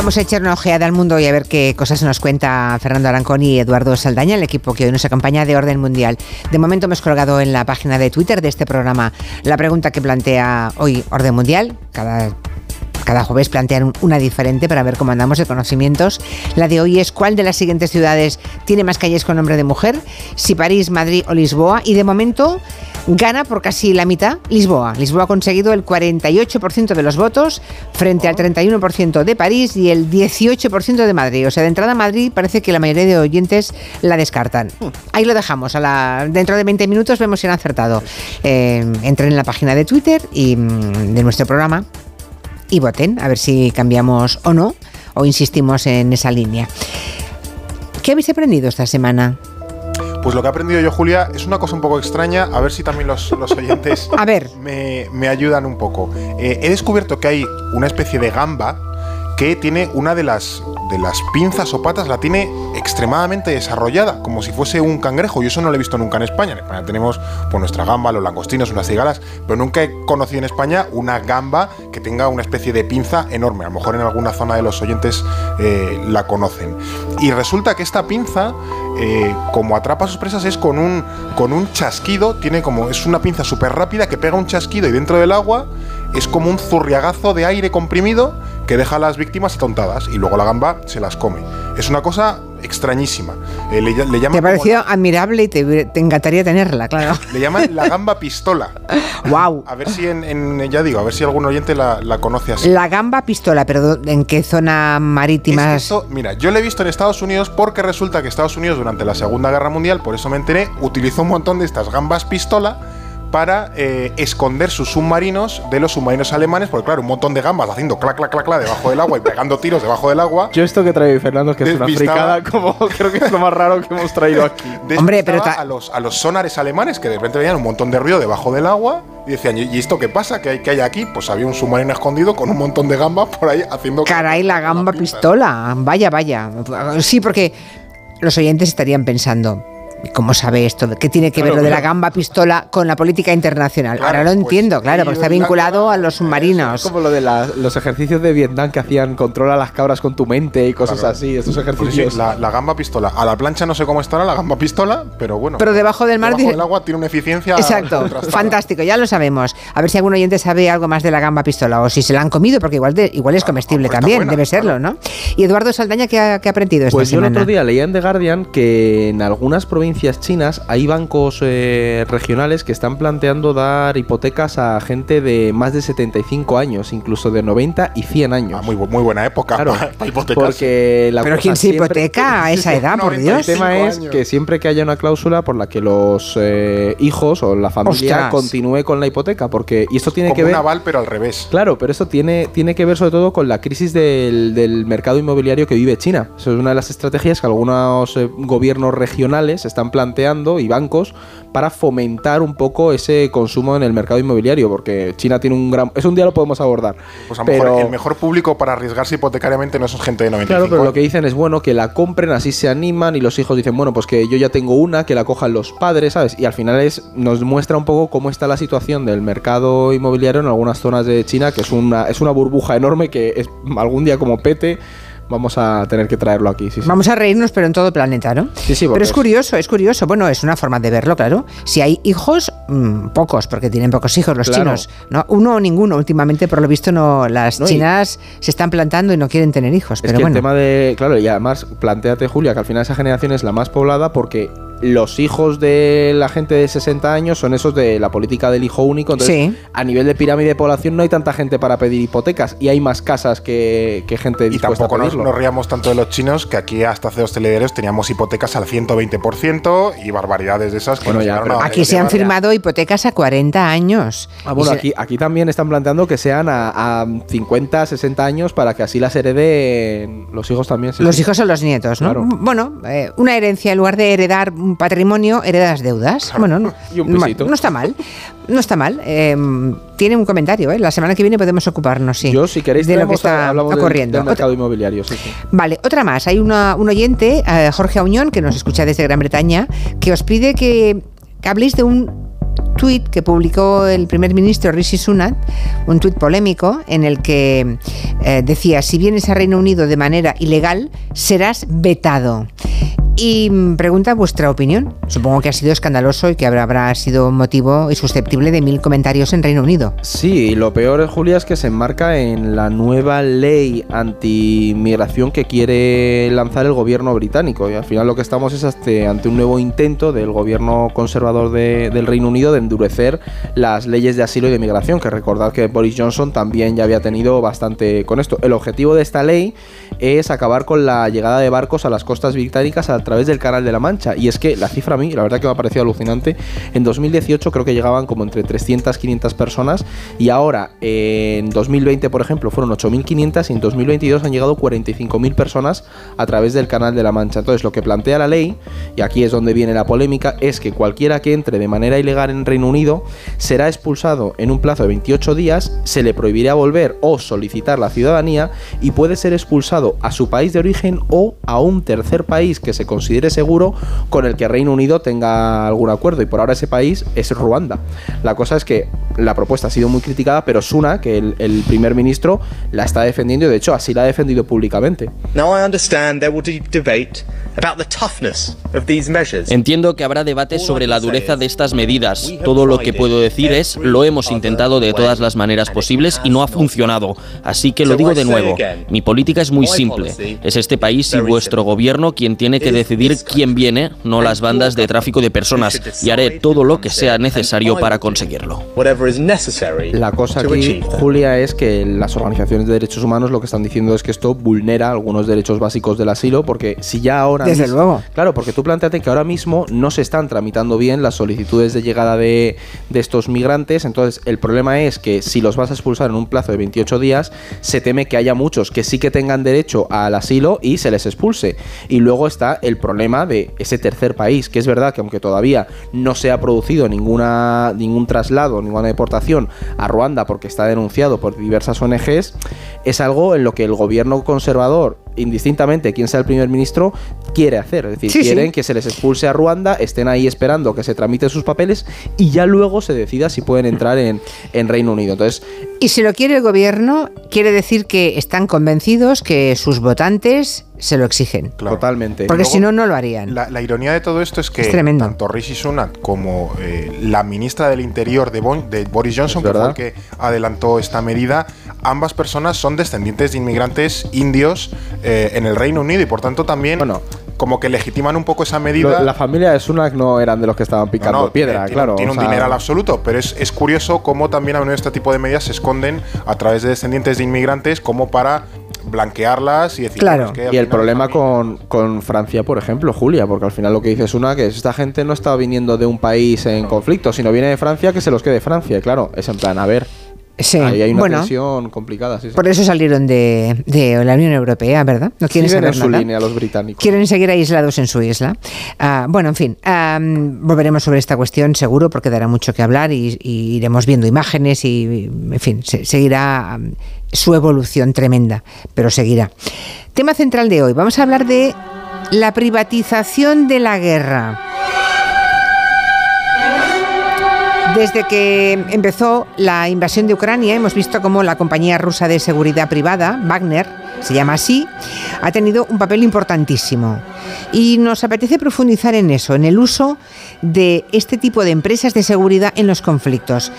Vamos a echar una ojeada al mundo y a ver qué cosas nos cuenta Fernando Arancón y Eduardo Saldaña, el equipo que hoy nos acompaña de Orden Mundial. De momento hemos colgado en la página de Twitter de este programa la pregunta que plantea hoy Orden Mundial. Cada cada jueves plantean una diferente para ver cómo andamos de conocimientos. La de hoy es cuál de las siguientes ciudades tiene más calles con nombre de mujer, si París, Madrid o Lisboa. Y de momento gana por casi la mitad Lisboa. Lisboa ha conseguido el 48% de los votos frente al 31% de París y el 18% de Madrid. O sea, de entrada a Madrid parece que la mayoría de oyentes la descartan. Ahí lo dejamos. A la, dentro de 20 minutos vemos si han acertado. Eh, entren en la página de Twitter y mm, de nuestro programa y voten a ver si cambiamos o no o insistimos en esa línea. ¿Qué habéis aprendido esta semana? Pues lo que he aprendido yo, Julia, es una cosa un poco extraña. A ver si también los, oyentes a ver. Me, ayudan un poco. Eh, he descubierto que hay una especie de gamba que tiene una de las, de las pinzas o patas, la tiene extremadamente desarrollada, como si fuese un cangrejo. Y eso no lo he visto nunca en España. En España tenemos pues, nuestra gamba, los langostinos, unas cigalas, pero nunca he conocido en España una gamba que tenga una especie de pinza enorme. A lo mejor en alguna zona de los oyentes eh, la conocen. Y resulta que esta pinza, eh, como atrapa a sus presas, es con un, con un chasquido, tiene como, es una pinza súper rápida que pega un chasquido y dentro del agua es como un zurriagazo de aire comprimido que deja a las víctimas atontadas y luego la gamba se las come. Es una cosa extrañísima. Eh, le, le llaman te ha parecido admirable y te, encantaría tenerla, claro. Le llaman la gamba pistola. wow. A ver si en, ya digo, a ver si algún oyente la, conoce así. La gamba pistola, pero ¿en qué zona marítima? mira, yo la he visto en Estados Unidos porque resulta que Estados Unidos durante la Segunda Guerra Mundial, por eso me enteré, utilizó un montón de estas gambas pistola para eh, esconder sus submarinos de los submarinos alemanes, porque claro, un montón de gambas haciendo clac, clac, clac, clac debajo del agua y pegando tiros debajo del agua. Yo esto que trae Fernando, que es una fricada, como creo que es lo más raro que hemos traído aquí. Hombre, pero a los, a los sonares alemanes que de repente veían un montón de ruido debajo del agua y decían, ¿y esto qué pasa? ¿Qué hay, qué hay aquí? Pues había un submarino escondido con un montón de gambas por ahí haciendo... Caray, la gamba pistola. Vaya, vaya. Sí, porque los oyentes estarían pensando, ¿Cómo sabe esto? ¿Qué tiene que ver lo de la gamba pistola con la política internacional? Ahora lo pues, entiendo, claro, porque está vinculado a los submarinos. Es como lo de los ejercicios de Vietnam que hacían controla las cabras con tu mente y cosas así. Estos pues ejercicios. la, gamba pistola. A la plancha no sé cómo estará la gamba pistola, pero bueno. Pero debajo del mar. Debajo del agua tiene una eficiencia. Exacto. Fantástico, ya lo sabemos. A ver si algún oyente sabe algo más de la gamba pistola o si se la han comido, porque igual, igual es comestible también, debe serlo, ¿no? Y Eduardo Saldaña, ¿qué ha, aprendido esta pues yo el otro día leía en The Guardian que en algunas provincias chinas hay bancos eh, regionales que están planteando dar hipotecas a gente de más de 75 años, incluso de 90 y 100 años. Ah, muy, muy buena época claro, para hipotecas. Porque Pero ¿quién se hipoteca a esa edad, por Dios? El tema es que siempre que haya una cláusula por la que los eh, hijos o la familia continúe con la hipoteca, porque y esto tiene Como que ver un aval pero al revés. Claro, pero eso tiene tiene que ver sobre todo con la crisis del, del mercado inmobiliario que vive China. Eso es una de las estrategias que algunos eh, gobiernos regionales están planteando y bancos para fomentar un poco ese consumo en el mercado inmobiliario, porque China tiene un gran... Eso un día lo podemos abordar. Pues a lo mejor el mejor público para arriesgarse hipotecariamente no es gente de 95 Claro, pero lo que dicen es, bueno, que la compren, así se animan y los hijos dicen, bueno, pues que yo ya tengo una, que la cojan los padres, ¿sabes? Y al final es, nos muestra un poco cómo está la situación del mercado inmobiliario en algunas zonas de China, que es una, es una burbuja enorme que es, algún día como pete vamos a tener que traerlo aquí. Vamos a reírnos, pero en todo el planeta, ¿no? Sí, sí, Pero es curioso, es curioso. Bueno, es una forma de verlo, claro. Si hay hijos, mm, pocos, porque tienen pocos hijos los chinos. ¿no? Uno o ninguno. Últimamente, por lo visto, no las chinas se están plantando y no quieren tener hijos. Es pero que bueno. el tema de. Claro, y además, planteate, Julia, que al final esa generación es la más poblada porque los hijos de la gente de 60 años son esos de la política del hijo único. Entonces, a nivel de pirámide de población no hay tanta gente para pedir hipotecas y hay más casas que, gente Y tampoco nos, nos, ríamos tanto de los chinos que aquí hasta hace dos telederos teníamos hipotecas al 120% y barbaridades de esas. bueno, ya, aquí se han firmado hipotecas a 40 años. Ah, bueno, aquí, aquí también están planteando que sean a, 50, 60 años para que así las hereden los hijos también. los hijos son los nietos, ¿no? Bueno, eh, una herencia en lugar de heredar patrimonio, heredas deudas. Bueno, no, no, está mal. No está mal. Em, tiene un comentario, ¿eh? La semana que viene podemos ocuparnos, sí. Yo, si queréis, de lo que está ocurriendo. Del, mercado inmobiliario, sí, Vale, otra más. Hay una, un oyente, eh, Jorge Auñón, que nos escucha desde Gran Bretaña, que os pide que, que habléis de un tuit que publicó el primer ministro Rishi Sunak, un tuit polémico en el que eh, decía, si vienes a Reino Unido de manera ilegal, serás vetado. Y pregunta vuestra opinión. Supongo que ha sido escandaloso y que habrá, sido motivo y susceptible de mil comentarios en Reino Unido. Sí, y lo peor, Julia, es que se enmarca en la nueva ley anti-migración que quiere lanzar el gobierno británico. Y al final lo que estamos es ante un nuevo intento del gobierno conservador del Reino Unido de endurecer las leyes de asilo y de migración, que recordad que Boris Johnson también ya había tenido bastante con esto. El objetivo de esta ley es acabar con la llegada de barcos a las costas británicas a través del Canal de la Mancha. Y es que la cifra a mí, la verdad que me ha parecido alucinante. En 2018 creo que llegaban como entre 300, 500 personas y ahora en 2020, por ejemplo, fueron 8.500 y en 2022 han llegado 45.000 personas a través del Canal de la Mancha. Entonces lo que plantea la ley, y aquí es donde viene la polémica, es que cualquiera que entre de manera ilegal en Reino Unido será expulsado en un plazo de 28 días, se le prohibirá volver o solicitar la ciudadanía y puede ser expulsado a su país de origen o a un tercer país que se considere seguro con el que Reino Unido tenga algún acuerdo. Y por ahora ese país es Ruanda. La cosa es que la propuesta ha sido muy criticada, pero Suna, que el, el primer ministro, la está defendiendo y de hecho así la ha defendido públicamente. Entiendo que habrá debate sobre la dureza de estas medidas. Todo lo que puedo decir es lo hemos intentado de todas las maneras posibles y no ha funcionado. Así que lo digo de nuevo. Mi política es muy simple. Es este país y vuestro gobierno quien tiene que decidir quién viene, no las bandas de tráfico de personas, y haré todo lo que sea necesario para conseguirlo. La cosa aquí, Julia, es que las organizaciones de derechos humanos lo que están diciendo es que esto vulnera algunos derechos básicos del asilo, porque si ya ahora... Desde luego. Claro, porque tú planteate que ahora mismo no se están tramitando bien las solicitudes de llegada de, de estos migrantes, entonces el problema es que si los vas a expulsar en un plazo de 28 días, se teme que haya muchos que sí que tengan derecho al asilo y se les expulse. Y luego está el problema de ese tercer país, que es verdad que aunque todavía no se ha producido ninguna, ningún traslado, ninguna deportación a Ruanda porque está denunciado por diversas ONGs, es algo en lo que el gobierno conservador indistintamente quién sea el primer ministro, quiere hacer. Es decir, quieren que se les expulse a Ruanda, estén ahí esperando que se tramiten sus papeles y ya luego se decida si pueden entrar en, en Reino Unido. Entonces, y si lo quiere el gobierno, quiere decir que están convencidos que sus votantes se lo exigen. Totalmente. Porque si no, no lo harían. La, ironía de todo esto es que tanto Rishi Sunak como eh, la ministra del Interior de, de Boris Johnson, que fue el que adelantó esta medida, ambas personas son descendientes de inmigrantes indios eh, en el Reino Unido y por tanto también bueno, como que legitiman un poco esa medida. la familia de Sunak no eran de los que estaban picando piedra, claro. Tiene un dinero al absoluto, pero es, es curioso cómo también a menudo este tipo de medidas se esconden a través de descendientes de inmigrantes como para blanquearlas y decir claro. y el problema con, con, Francia, por ejemplo, Julia, porque al final lo que dice es una que esta gente no está viniendo de un país en conflicto, sino viene de Francia, que se los quede Francia. claro, es en plan, a ver, Sí. Ahí hay una bueno, tensión complicada. Sí, sí. Por eso salieron de, de, la Unión Europea, ¿verdad? No quieren saber en su nada. línea los británicos. Quieren seguir aislados en su isla. Uh, bueno, en fin, um, volveremos sobre esta cuestión seguro porque dará mucho que hablar y, y iremos viendo imágenes y, en fin, se, seguirá um, su evolución tremenda, pero seguirá. Tema central de hoy. Vamos a hablar de la privatización de la guerra. Desde que empezó la invasión de Ucrania, hemos visto cómo la compañía rusa de seguridad privada, Wagner, se llama así, ha tenido un papel importantísimo. Y nos apetece profundizar en eso, en el uso de este tipo de empresas de seguridad en los conflictos.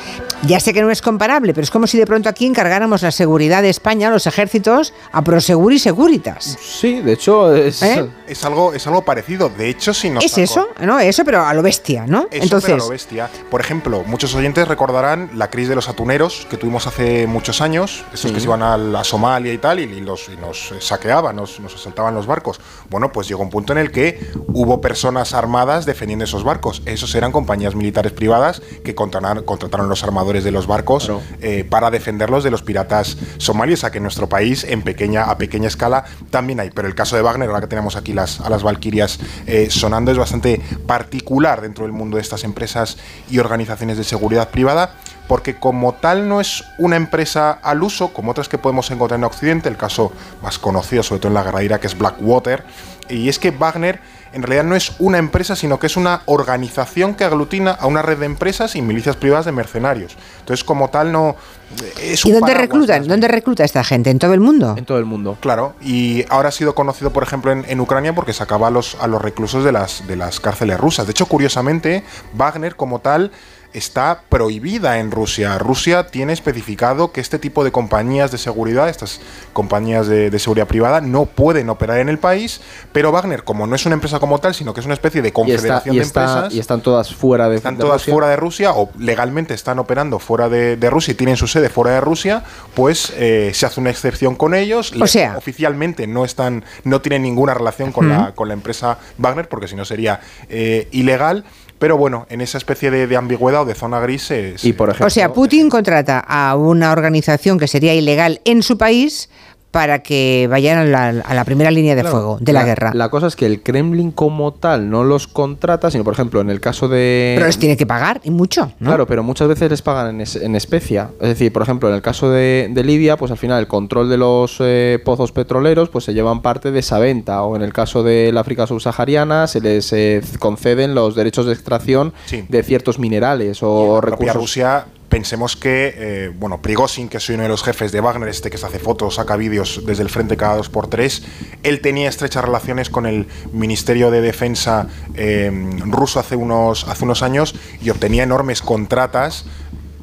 Ya sé que no es comparable, pero es como si de pronto aquí encargáramos la seguridad de España, los ejércitos, a Prosegur y Seguritas. Sí, de hecho es, ¿Eh? es algo es algo parecido. De hecho, si nos es eso, no eso, pero a lo bestia, ¿no? Eso, Entonces, pero a lo bestia. Por ejemplo, muchos oyentes recordarán la crisis de los atuneros que tuvimos hace muchos años, esos sí. que se iban a, la Somalia y tal y, y los y nos saqueaban, nos, nos asaltaban los barcos. Bueno, pues llegó un punto en el que hubo personas armadas defendiendo esos barcos. Esos eran compañías militares privadas que contrataron, los armadores de los barcos claro. eh, para defenderlos de los piratas somalios, a que en nuestro país, en pequeña, a pequeña escala, también hay. Pero el caso de Wagner, ahora que tenemos aquí las, a las Valquirias eh, sonando, es bastante particular dentro del mundo de estas empresas y organizaciones de seguridad privada porque como tal no es una empresa al uso, como otras que podemos encontrar en Occidente, el caso más conocido, sobre todo en la guerra que es Blackwater, y es que Wagner en realidad no es una empresa, sino que es una organización que aglutina a una red de empresas y milicias privadas de mercenarios. Entonces, como tal, no. Es ¿Y dónde reclutan? ¿Dónde recluta esta gente? ¿En todo el mundo? En todo el mundo. Claro, y ahora ha sido conocido, por ejemplo, en, Ucrania porque sacaba a los, a los reclusos de las, de las cárceles rusas. De hecho, curiosamente, Wagner, como tal, está prohibida en Rusia. Rusia tiene especificado que este tipo de compañías de seguridad, estas compañías de, seguridad privada, no pueden operar en el país, pero Wagner, como no es una empresa como tal, sino que es una especie de confederación de empresas. Y están todas fuera de Están todas fuera de Rusia o legalmente están operando fuera de, Rusia y tienen su sede fuera de Rusia, pues eh, se hace una excepción con ellos. O sea, oficialmente no están, no tienen ninguna relación con, la, con la empresa Wagner, porque si no sería eh, ilegal. Pero bueno, en esa especie de, ambigüedad o de zona gris es... Y por ejemplo, o sea, Putin contrata a una organización que sería ilegal en su país para que vayan a la, primera línea de fuego de la, guerra. La cosa es que el Kremlin como tal no los contrata, sino por ejemplo en el caso de... Pero les tiene que pagar y mucho, ¿no? Claro, pero muchas veces les pagan en, en especia. Es decir, por ejemplo en el caso de, Libia, pues al final el control de los eh, pozos petroleros pues se llevan parte de esa venta. O en el caso de la África subsahariana se les eh, conceden los derechos de extracción de ciertos minerales o recursos. Rusia pensemos que, eh, bueno, Prigozhin, que es uno de los jefes de Wagner, este que se hace fotos, saca vídeos desde el frente cada dos por tres, él tenía estrechas relaciones con el Ministerio de Defensa eh, ruso hace unos, hace unos años y obtenía enormes contratas.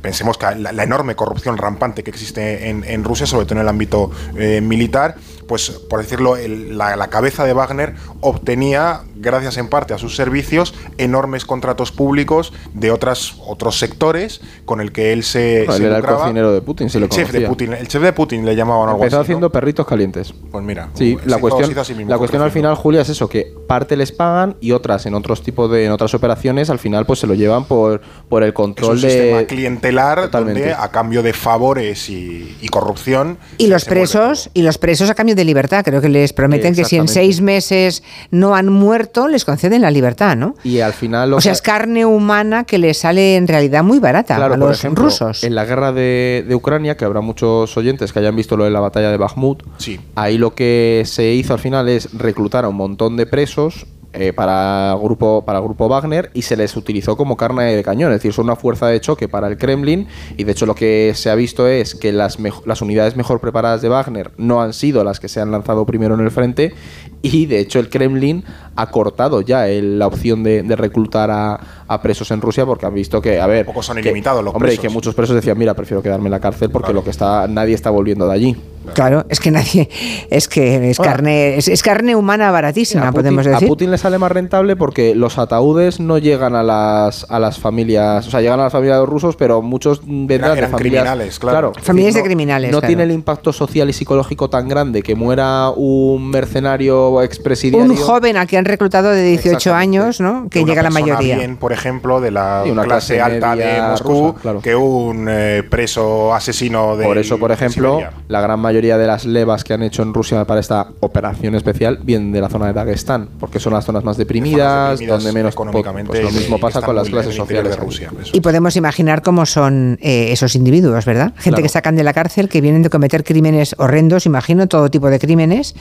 Pensemos que la, enorme corrupción rampante que existe en, Rusia, sobre todo en el ámbito eh, militar, pues por decirlo, la, cabeza de Wagner obtenía, gracias en parte a sus servicios, enormes contratos públicos de otras, otros sectores con el que él se. él era el cocinero de Putin, se el chef de Putin, el chef de Putin le llamaban algo Empezó haciendo perritos calientes. Pues mira, sí, la cuestión, la cuestión al final, Julia, es eso, que parte les pagan y otras en otros tipos de, en otras operaciones, al final pues se lo llevan por, por el control de. Sistema clientelar donde a cambio de favores y, corrupción. Y los presos, y los presos a cambio de libertad. Creo que les prometen que si en seis meses no han muerto, les conceden la libertad, ¿no? Y al final... o sea, es carne humana que les sale en realidad muy barata a los rusos. En la guerra de, Ucrania, que habrá muchos oyentes que hayan visto lo de la batalla de Bakhmut, sí. ahí lo que se hizo al final es reclutar a un montón de presos eh, para, grupo, para el grupo Wagner y se les utilizó como carne de cañón, es decir, son una fuerza de choque para el Kremlin y de hecho lo que se ha visto es que las, las unidades mejor preparadas de Wagner no han sido las que se han lanzado primero en el frente y de hecho el Kremlin ha cortado ya la opción de, reclutar a, presos en Rusia porque han visto que, a ver... Pocos han ilimitado los hombre, y que muchos presos decían, mira, prefiero quedarme en la cárcel porque lo que está nadie está volviendo de allí. Claro, es que nadie, es que es carne, es, carne humana baratísima, podemos decir. A Putin le sale más rentable porque los ataúdes no llegan a las a las familias, o sea, llegan a las familias de los rusos, pero muchos vendrán de familias, criminales, claro. familias de criminales. No tiene el impacto social y psicológico tan grande que muera un mercenario expresidiario. Un joven al que han reclutado de 18 años, ¿no? Que llega la mayoría. Bien, por ejemplo, de la clase, alta de Moscú, que un eh, preso asesino de. Por eso, por ejemplo, la gran mayoría de las levas que han hecho en Rusia para esta operación especial vienen de la zona de Dagestán, porque son las zonas más deprimidas, donde menos económicamente. Pues lo mismo pasa con las clases sociales de Rusia. Y podemos imaginar cómo son eh, esos individuos, ¿verdad? Gente que sacan de la cárcel, que vienen de cometer crímenes horrendos, imagino, todo tipo de crímenes,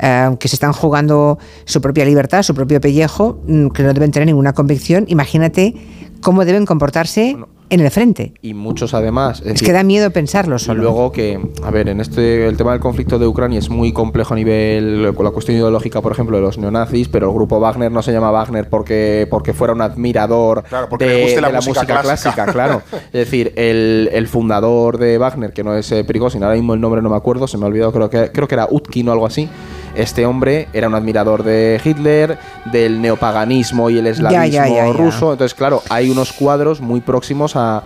eh, que se están jugando su propia libertad, su propio pellejo, mm, que no deben tener ninguna convicción. Imagínate cómo deben comportarse en el frente. Y muchos además. Es, que da miedo pensarlo solo. Y luego que, a ver, en este el tema del conflicto de Ucrania es muy complejo a nivel con la cuestión ideológica, por ejemplo, de los neonazis, pero el grupo Wagner no se llama Wagner porque, porque fuera un admirador de, la, música, clásica. claro. es decir, el, fundador de Wagner, que no es eh, Prigozhin, ahora mismo el nombre no me acuerdo, se me ha olvidado, creo que, creo que era Utkin o algo así. Este hombre era un admirador de Hitler, del neopaganismo y el eslavismo ruso. Entonces, claro, hay unos cuadros muy próximos a,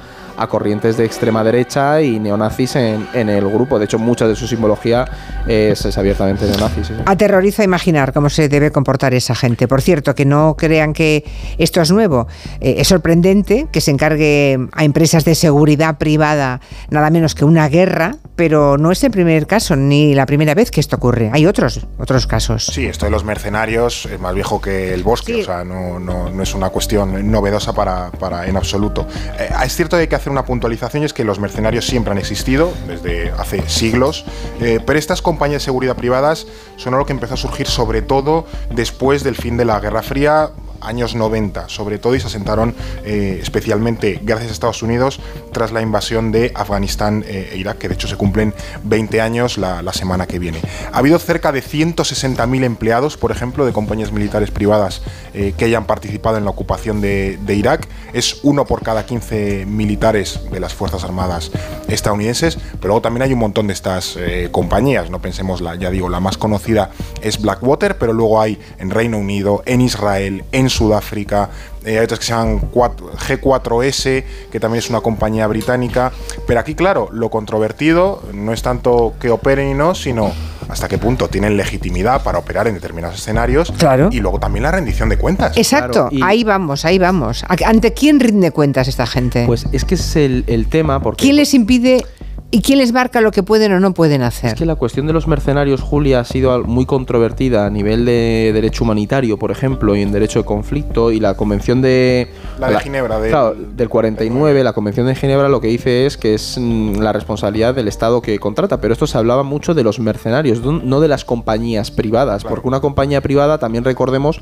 corrientes de extrema derecha y neonazis en, el grupo. De hecho, mucha de su simbología es, abiertamente neonazis. Aterroriza imaginar cómo se debe comportar esa gente. Por cierto, que no crean que esto es nuevo. Eh, es sorprendente que se encargue a empresas de seguridad privada nada menos que una guerra pero no es el primer caso ni la primera vez que esto ocurre. Hay otros, otros casos. Sí, esto de los mercenarios es más viejo que el bosque, o sea, no, no, es una cuestión novedosa para, para en absoluto. Eh, es cierto que hay que hacer una puntualización y es que los mercenarios siempre han existido desde hace siglos, eh, pero estas compañías de seguridad privadas son algo que empezó a surgir sobre todo después del fin de la Guerra Fría, años 90, sobre todo, y se asentaron eh, especialmente gracias a Estados Unidos tras la invasión de Afganistán eh, e Irak, que de hecho se cumplen 20 años la, semana que viene. Ha habido cerca de 160.000 empleados, por ejemplo, de compañías militares privadas eh, que hayan participado en la ocupación de, Irak. Es uno por cada 15 militares de las Fuerzas Armadas estadounidenses, pero luego también hay un montón de estas compañías, no pensemos, la, ya digo, la más conocida es Blackwater, pero luego hay en Reino Unido, en Israel, en Sudáfrica, eh, hay otras que se llaman G4S, que también es una compañía británica. Pero aquí, claro, lo controvertido no es tanto que operen y no, sino hasta qué punto tienen legitimidad para operar en determinados escenarios. Claro. Y luego también la rendición de cuentas. Exacto, ahí vamos, ahí vamos. ¿Ante quién rinde cuentas esta gente? Pues es que es el, el tema porque... ¿Quién les impide ¿Y quién les marca lo que pueden o no pueden hacer? Es que la cuestión de los mercenarios, Julia, ha sido muy controvertida a nivel de derecho humanitario, por ejemplo, y en derecho de conflicto, y la convención de... La de Ginebra, del 49, la convención de Ginebra lo que dice es que es mm, la responsabilidad del Estado que contrata, pero esto se hablaba mucho de los mercenarios, no de las compañías privadas, porque una compañía privada, también recordemos,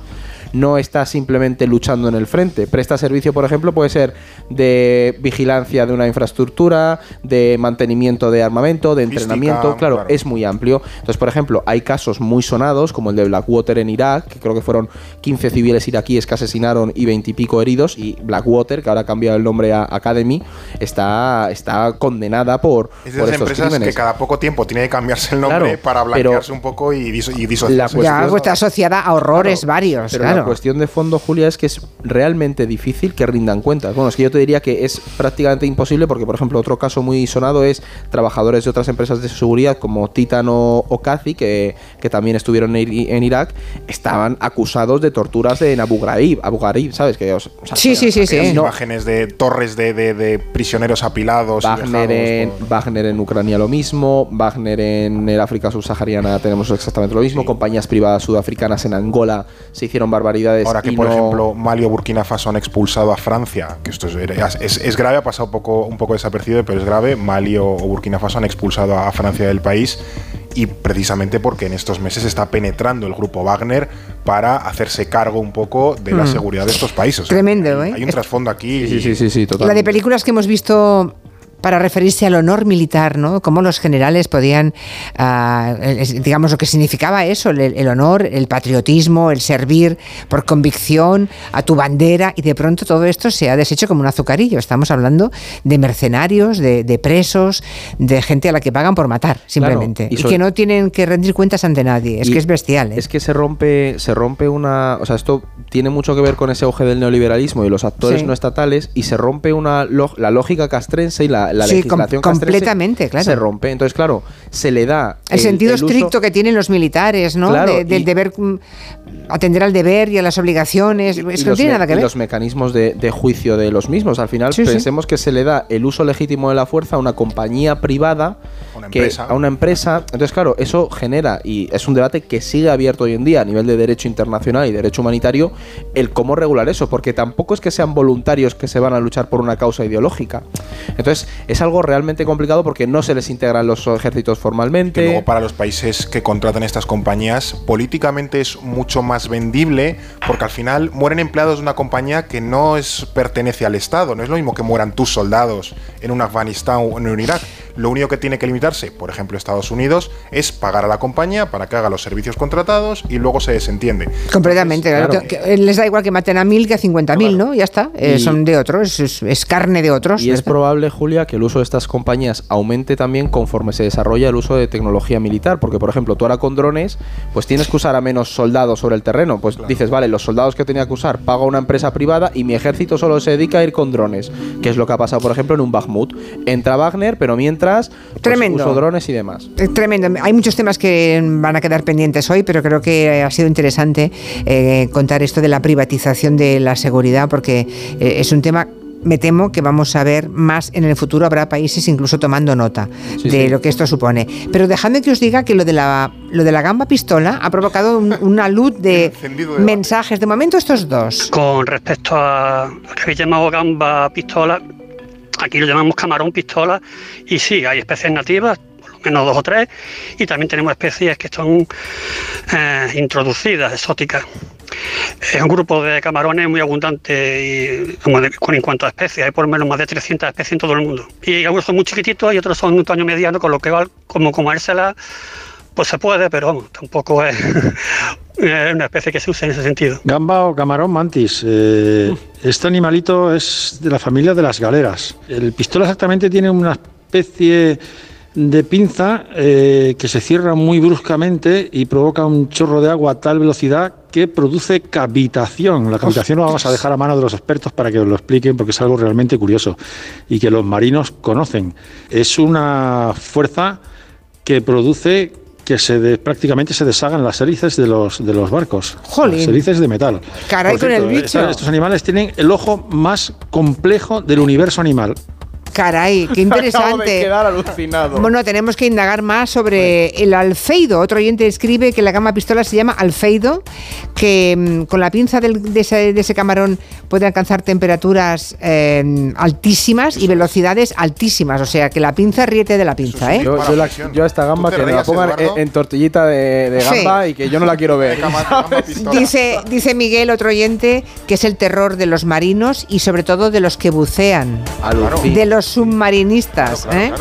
no está simplemente luchando en el frente. Presta servicio, por ejemplo, puede ser de vigilancia de una infraestructura, de mantenimiento de armamento, de entrenamiento. Claro, es muy amplio. Entonces, por ejemplo, hay casos muy sonados, como el de Blackwater en Irak, que creo que fueron 15 civiles iraquíes que asesinaron y 20 y pico heridos, y Blackwater, que ahora ha cambiado el nombre a Academy, está, está condenada por. Es de esas empresas que cada poco tiempo tiene que cambiarse el nombre para blanquearse un poco y, disociarse. Ya, pues está asociada a horrores varios. Claro. La cuestión de fondo, Julia, es que es realmente difícil que rindan cuentas. Bueno, es que yo te diría que es prácticamente imposible porque, por ejemplo, otro caso muy sonado es trabajadores de otras empresas de seguridad como Titan o, o que, que, también estuvieron en, Irak, estaban acusados de torturas en Abu Ghraib, Abu Ghraib ¿sabes? Que, sí, sí, sí, sí. Imágenes de torres de, de, prisioneros apilados. Wagner, en, Wagner en Ucrania lo mismo, Wagner en el África subsahariana tenemos exactamente lo mismo, compañías privadas sudafricanas en Angola se hicieron barbaridades Ahora que, por ejemplo, Mali o Burkina Faso han expulsado a Francia, que esto es, es, grave, ha pasado un poco, un poco desapercibido, pero es grave. Mali o, Burkina Faso han expulsado a Francia del país y precisamente porque en estos meses está penetrando el grupo Wagner para hacerse cargo un poco de la mm. seguridad de estos países. Tremendo, ¿eh? Hay un trasfondo aquí. Sí, sí, sí, sí, La de películas que hemos visto para referirse al honor militar, ¿no? Cómo los generales podían, ah, digamos, lo que significaba eso, el, honor, el patriotismo, el servir por convicción a tu bandera, y de pronto todo esto se ha deshecho como un azucarillo. Estamos hablando de mercenarios, de, presos, de gente a la que pagan por matar, simplemente, y, que no tienen que rendir cuentas ante nadie. Es que es bestial. ¿eh? Es que se rompe, se rompe una, o sea, esto tiene mucho que ver con ese auge del neoliberalismo y los actores no estatales, y se rompe una la lógica castrense y la la, legislación completamente, claro. se rompe. Entonces, claro, se le da. El, sentido estricto que tienen los militares, ¿no? del deber, mm, atender al deber y a las obligaciones. Eso no tiene nada que ver. los mecanismos de, juicio de los mismos. Al final, pensemos que se le da el uso legítimo de la fuerza a una compañía privada, que, a una empresa. Entonces, claro, eso genera, y es un debate que sigue abierto hoy en día a nivel de derecho internacional y derecho humanitario, el cómo regular eso, porque tampoco es que sean voluntarios que se van a luchar por una causa ideológica. Entonces, es algo realmente complicado porque no se les integran los ejércitos formalmente. luego para los países que contratan estas compañías, políticamente es mucho más vendible porque al final mueren empleados de una compañía que no es, pertenece al Estado. No es lo mismo que mueran tus soldados en un Afganistán o en un Irak. Lo único que tiene que limitarse, por ejemplo, Estados Unidos, es pagar a la compañía para que haga los servicios contratados y luego se desentiende. Completamente, claro. les da igual que maten a mil que a cincuenta mil, ¿no? Ya está. Eh, son de otros, es, carne de otros. Y es probable, Julia, que el uso de estas compañías aumente también conforme se desarrolla el uso de tecnología militar. Porque, por ejemplo, tú ahora con drones, pues tienes que usar a menos soldados sobre el terreno. Pues dices, vale, los soldados que tenía que usar pago a una empresa privada y mi ejército solo se dedica a ir con drones. Que es lo que ha pasado, por ejemplo, en un Bakhmut. Entra Wagner, pero mientras pues, tremendo. Drones y demás. tremendo. Hay muchos temas que van a quedar pendientes hoy, pero creo que ha sido interesante eh, contar esto de la privatización de la seguridad, porque eh, es un tema me temo que vamos a ver más en el futuro, habrá países incluso tomando nota de lo que esto supone. Pero dejadme que os diga que lo de la, lo de la gamba pistola ha provocado una luz de mensajes. De momento estos dos. Con respecto a lo que habéis llamado gamba pistola, aquí lo llamamos camarón pistola y sí, hay especies nativas, por lo menos dos o tres, y también tenemos especies que son eh, introducidas, exóticas. Es un grupo de camarones muy abundante y, en cuanto a especies, hay por lo menos más de 300 especies en todo el mundo. Y algunos son muy chiquititos y otros son un tamaño mediano, con lo que va como comérselas, pues se puede, pero vamos, tampoco es una especie que se use en ese sentido. Gamba o camarón mantis. Eh, este animalito es de la familia de las galeras. El pistola exactamente tiene una especie de pinza eh, que se cierra muy bruscamente y provoca un chorro de agua a tal velocidad que produce cavitación. La cavitación lo vamos a dejar a mano de los expertos para que os lo expliquen porque es algo realmente curioso y que los marinos conocen. Es una fuerza que produce que se prácticamente se deshagan las hélices de los, de los barcos. Las hélices de metal. Caray con el bicho. Estos animales tienen el ojo más complejo del universo animal. Caray, qué interesante. Bueno, tenemos que indagar más sobre el alfeido. Otro oyente escribe que la gama pistola se llama alfeido, que mm, con la pinza de, ese, camarón puede alcanzar temperaturas em, altísimas y velocidades altísimas. O sea, que la pinza riete de la pinza, ¿eh? Yo, a esta gamba que me la pongan en, tortillita de, gamba y que yo no la quiero ver. dice, dice Miguel, otro oyente, que es el terror de los marinos y sobre todo de los que bucean. De los submarinistas. ¿eh?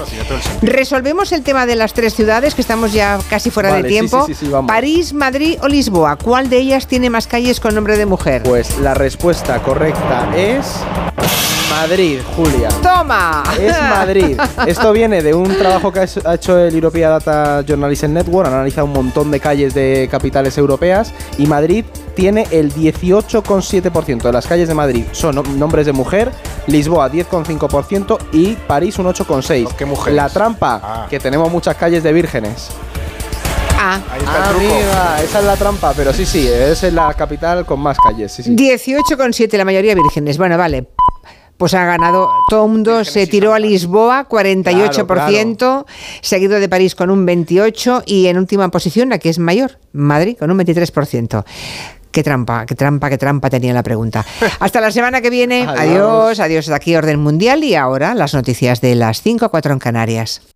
Resolvemos el tema de las tres ciudades, que estamos ya casi fuera de tiempo. París, Madrid o Lisboa. ¿Cuál de ellas tiene más calles con nombre de mujer? Pues la respuesta correcta es... Madrid, Julia. ¡Toma! Es Madrid. Esto viene de un trabajo que ha hecho el European Data Journalism Network, ha analizado un montón de calles de capitales europeas y Madrid tiene el 18,7% de las calles de Madrid son nombres de mujer, Lisboa 10,5% y París un 8,6%. La trampa, ah. que tenemos muchas calles de vírgenes. Ah, Amiga, esa es la trampa, pero sí, sí, es la capital con más calles. Sí, sí. 18,7, la mayoría vírgenes. Bueno, vale pues ha ganado, todo el mundo se tiró a Lisboa, 48%, seguido de París con un 28% y en última posición, la que es mayor, Madrid, con un 23%. Qué trampa, qué trampa, qué trampa tenía la pregunta. Hasta la semana que viene. adiós, adiós. Aquí Orden Mundial y ahora las noticias de las 5 a 4 en Canarias.